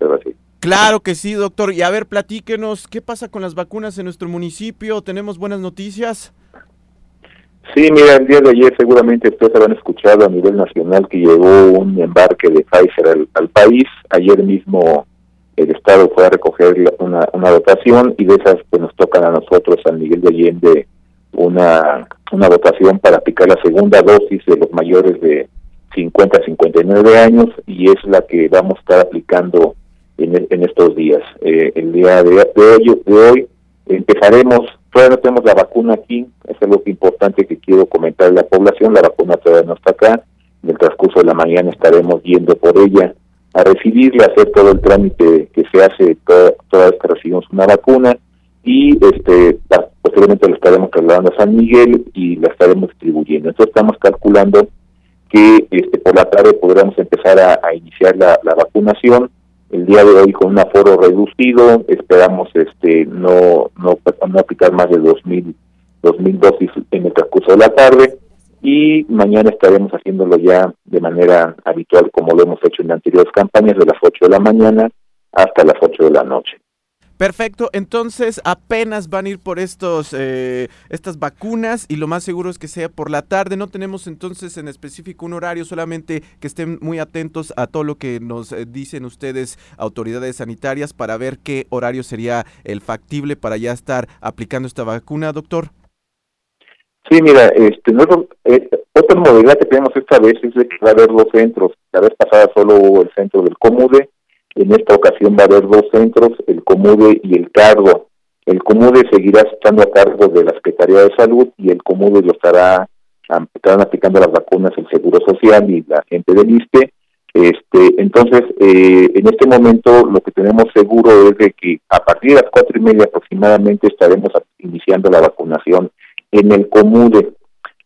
Muchas gracias. Claro que sí, doctor. Y a ver, platíquenos, ¿qué pasa con las vacunas en nuestro municipio? ¿Tenemos buenas noticias? Sí, mira, el día de ayer seguramente ustedes habrán escuchado a nivel nacional que llegó un embarque de Pfizer al, país. Ayer mismo el Estado fue a recoger una, una dotación y de esas pues nos tocan a nosotros, San Miguel de Allende, una, una dotación para aplicar la segunda dosis de los mayores de 50 a 59 años y es la que vamos a estar aplicando en, estos días. Eh, el día de, hoy, de hoy empezaremos, todavía no tenemos la vacuna aquí, es algo importante que quiero comentar a la población, la vacuna todavía no está acá, en el transcurso de la mañana estaremos yendo por ella a recibirla, hacer todo el trámite que se hace toda, toda vez que recibimos una vacuna y este posteriormente la estaremos trasladando a San Miguel y la estaremos distribuyendo. Entonces estamos calculando que este por la tarde podremos empezar a, iniciar la vacunación el día de hoy con un aforo reducido, esperamos este no no, no aplicar más de dos mil dos mil dosis en el transcurso de la tarde y mañana estaremos haciéndolo ya de manera habitual como lo hemos hecho en anteriores campañas de las 8 de la mañana hasta las 8 de la noche. Perfecto, entonces apenas van a ir por estos eh, estas vacunas y lo más seguro es que sea por la tarde. No tenemos entonces en específico un horario, solamente que estén muy atentos a todo lo que nos eh, dicen ustedes, autoridades sanitarias, para ver qué horario sería el factible para ya estar aplicando esta vacuna, doctor. Sí, mira, este, eh, otra modalidad que tenemos esta vez es de que va a haber dos centros. La vez pasada solo hubo el centro del Comude en esta ocasión va a haber dos centros, el COMUDE y el CARGO. El COMUDE seguirá estando a cargo de la Secretaría de Salud y el COMUDE lo estará estarán aplicando las vacunas el Seguro Social y la gente del ISPE. Este, entonces, eh, en este momento lo que tenemos seguro es de que a partir de las cuatro y media aproximadamente estaremos iniciando la vacunación en el COMUDE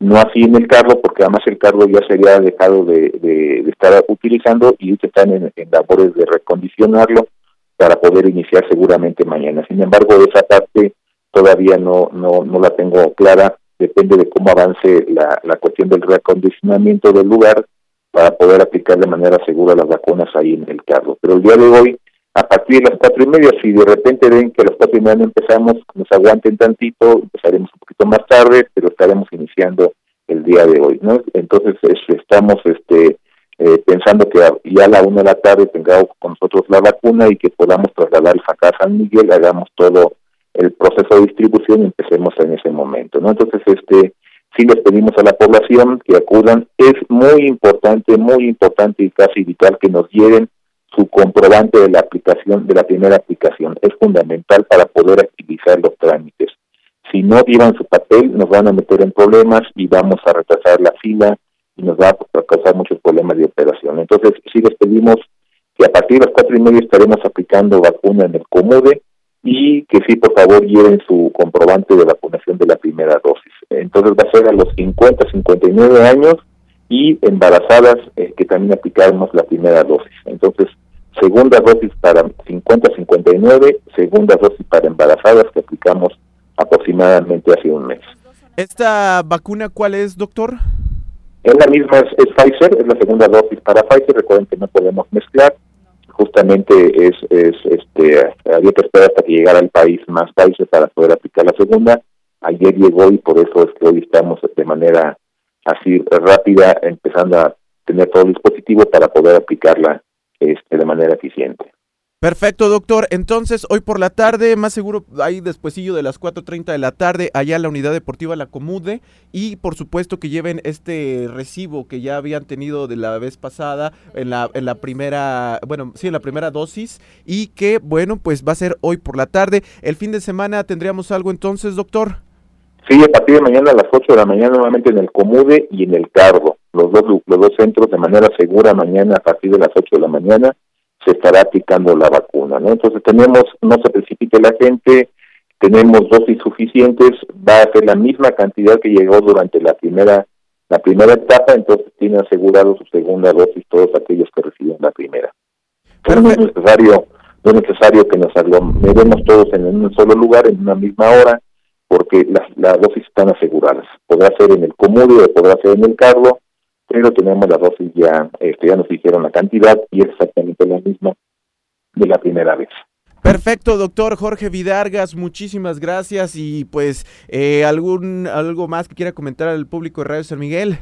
no así en el carro, porque además el carro ya sería dejado de, de, estar utilizando y están en, labores de recondicionarlo para poder iniciar seguramente mañana. Sin embargo, esa parte todavía no, no, no la tengo clara, depende de cómo avance la, la cuestión del recondicionamiento del lugar para poder aplicar de manera segura las vacunas ahí en el carro. Pero el día de hoy a partir de las cuatro y media, si de repente ven que a las cuatro y media empezamos, nos aguanten tantito, empezaremos un poquito más tarde, pero estaremos iniciando el día de hoy, ¿no? Entonces estamos este eh, pensando que ya a la una de la tarde tengamos con nosotros la vacuna y que podamos trasladarla acá a San Miguel, hagamos todo el proceso de distribución y empecemos en ese momento, ¿no? Entonces, este, sí les pedimos a la población que acudan, es muy importante, muy importante y casi vital que nos lleven su comprobante de la aplicación, de la primera aplicación. Es fundamental para poder activizar los trámites. Si no llevan su papel, nos van a meter en problemas y vamos a retrasar la fila y nos va a causar muchos problemas de operación. Entonces, sí les pedimos que a partir de las cuatro y media estaremos aplicando vacuna en el Comude y que sí, por favor, lleven su comprobante de vacunación de la primera dosis. Entonces va a ser a los 50, 59 años y embarazadas eh, que también aplicamos la primera dosis. Entonces, segunda dosis para 50-59, segunda dosis para embarazadas que aplicamos aproximadamente hace un mes. ¿Esta vacuna cuál es, doctor? Es la misma, es, Pfizer, es la segunda dosis para Pfizer, recuerden que no podemos mezclar, justamente es, es este, había que esperar hasta que llegara al país más Pfizer para poder aplicar la segunda, ayer llegó y por eso es que hoy estamos de manera así rápida, empezando a tener todo el dispositivo para poder aplicarla este, de manera eficiente. Perfecto, doctor. Entonces, hoy por la tarde, más seguro ahí despuesillo de las 4.30 de la tarde, allá en la unidad deportiva La Comude, y por supuesto que lleven este recibo que ya habían tenido de la vez pasada en la, en la primera, bueno, sí, en la primera dosis, y que, bueno, pues va a ser hoy por la tarde. El fin de semana tendríamos algo entonces, doctor. Sí, a partir de mañana a las 8 de la mañana nuevamente en el Comude y en el Cargo, los dos, los dos centros de manera segura mañana a partir de las 8 de la mañana se estará aplicando la vacuna, ¿no? Entonces tenemos, no se precipite la gente, tenemos dosis suficientes, va a ser la misma cantidad que llegó durante la primera la primera etapa, entonces tiene asegurado su segunda dosis todos aquellos que reciben la primera. Pero no es necesario, no es necesario que nos aglomeremos todos en un solo lugar, en una misma hora, porque las, las dosis están aseguradas. Podrá ser en el Comudio o podrá ser en el Carlo, pero tenemos la dosis ya, este, ya nos dijeron la cantidad y es exactamente la misma de la primera vez. Perfecto, doctor Jorge Vidargas, muchísimas gracias y pues eh, algún algo más que quiera comentar al público de Radio San Miguel.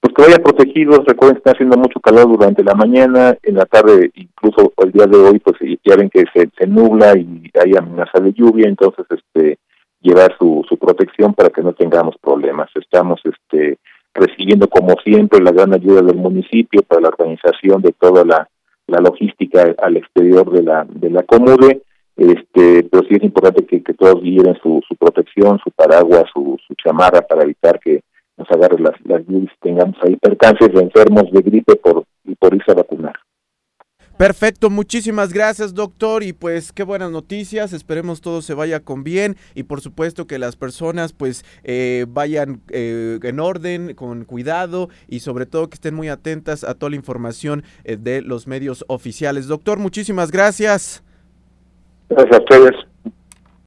Pues que vayan protegidos, recuerden que está haciendo mucho calor durante la mañana, en la tarde, incluso el día de hoy, pues ya ven que se, se nubla y hay amenaza de lluvia, entonces este llevar su, su protección para que no tengamos problemas. Estamos este recibiendo como siempre la gran ayuda del municipio para la organización de toda la la logística al exterior de la de la Comude, este, pero sí es importante que, que todos lleven su, su protección, su paraguas, su, su chamarra para evitar que nos agarre las, las tengamos ahí percances de enfermos de gripe por, y por irse a vacunar. Perfecto, muchísimas gracias doctor y pues qué buenas noticias, esperemos todo se vaya con bien y por supuesto que las personas pues eh, vayan eh, en orden, con cuidado y sobre todo que estén muy atentas a toda la información eh, de los medios oficiales. Doctor, muchísimas gracias. Gracias a ustedes.